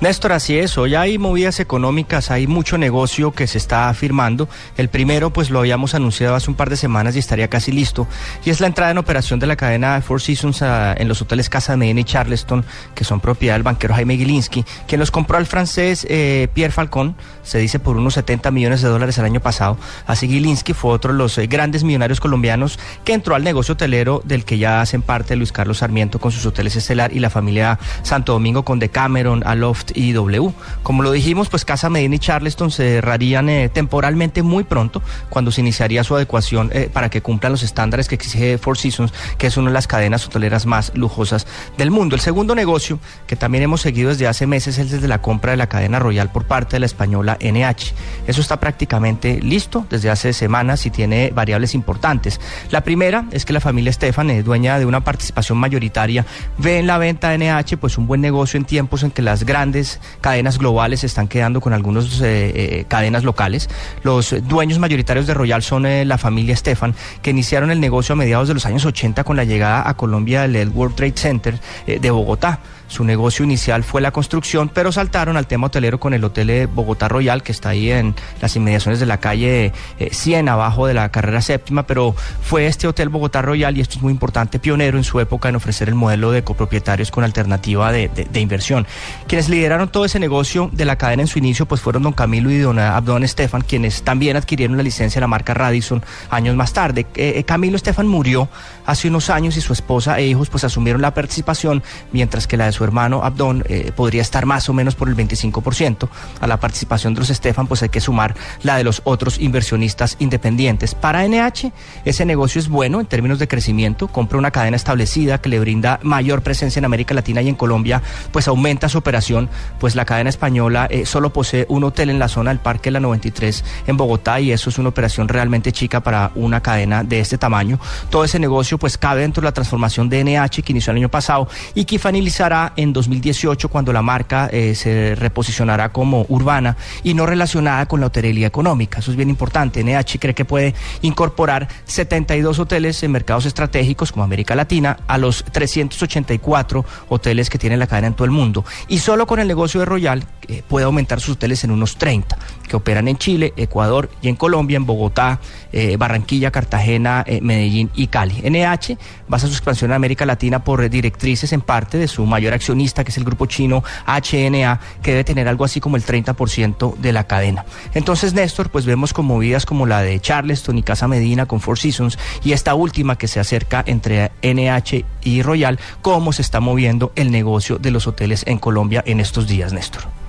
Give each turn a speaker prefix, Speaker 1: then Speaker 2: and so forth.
Speaker 1: Néstor, así es, hoy hay movidas económicas, hay mucho negocio que se está firmando. El primero, pues lo habíamos anunciado hace un par de semanas y estaría casi listo, y es la entrada en operación de la cadena Four Seasons ah, en los hoteles Casa Medina y Charleston, que son propiedad del banquero Jaime Gilinski, quien los compró al francés eh, Pierre Falcón, se dice por unos 70 millones de dólares el año pasado. Así Gilinski fue otro de los eh, grandes millonarios colombianos que entró al negocio hotelero del que ya hacen parte Luis Carlos Sarmiento con sus hoteles Estelar y la familia Santo Domingo con Decameron, Aloft y W. Como lo dijimos, pues Casa Medina y Charleston cerrarían eh, temporalmente muy pronto cuando se iniciaría su adecuación eh, para que cumplan los estándares que exige Four Seasons, que es una de las cadenas hoteleras más lujosas del mundo. El segundo negocio que también hemos seguido desde hace meses es desde la compra de la cadena Royal por parte de la española NH. Eso está prácticamente listo desde hace semanas y tiene variables importantes. La primera es que la familia Estefan, eh, dueña de una participación mayoritaria, ve en la venta de NH pues un buen negocio en tiempos en que las grandes cadenas globales se están quedando con algunas eh, eh, cadenas locales. Los dueños mayoritarios de Royal son eh, la familia Stefan, que iniciaron el negocio a mediados de los años 80 con la llegada a Colombia del World Trade Center de Bogotá. Su negocio inicial fue la construcción, pero saltaron al tema hotelero con el Hotel Bogotá Royal, que está ahí en las inmediaciones de la calle 100, abajo de la carrera séptima, pero fue este Hotel Bogotá Royal, y esto es muy importante, pionero en su época en ofrecer el modelo de copropietarios con alternativa de, de inversión. Quienes lideraron todo ese negocio de la cadena en su inicio pues fueron don Camilo y don Abdón Estefan, quienes también adquirieron la licencia de la marca Radisson años más tarde. Eh, eh, Camilo Estefan murió hace unos años y su esposa e hijos pues asumieron la participación, mientras que la de su hermano Abdón eh, podría estar más o menos por el 25%. A la participación de los Estefan pues hay que sumar la de los otros inversionistas independientes. Para NH ese negocio es bueno en términos de crecimiento, compra una cadena establecida que le brinda mayor presencia en América Latina y en Colombia, pues aumenta su operación, pues la cadena española eh, solo posee un hotel en la zona del Parque La 93 en Bogotá y eso es una operación realmente chica para una cadena de este tamaño. Todo ese negocio pues cabe dentro de la transformación de NH que inició el año pasado y que finalizará en 2018 cuando la marca eh, se reposicionará como urbana y no relacionada con la hotelería económica. Eso es bien importante. NH cree que puede incorporar 72 hoteles en mercados estratégicos como América Latina a los 384 hoteles que tiene la cadena en todo el mundo. Y solo con el negocio de Royal eh, puede aumentar sus hoteles en unos 30 que operan en Chile, Ecuador y en Colombia, en Bogotá, eh, Barranquilla, Cartagena, eh, Medellín y Cali. NH basa su expansión en América Latina por directrices en parte de su mayor accionista, que es el grupo chino HNA, que debe tener algo así como el 30% de la cadena. Entonces, Néstor, pues vemos con movidas como la de Charleston y Casa Medina con Four Seasons y esta última que se acerca entre NH y Royal, cómo se está moviendo el negocio de los hoteles en Colombia en estos días, Néstor.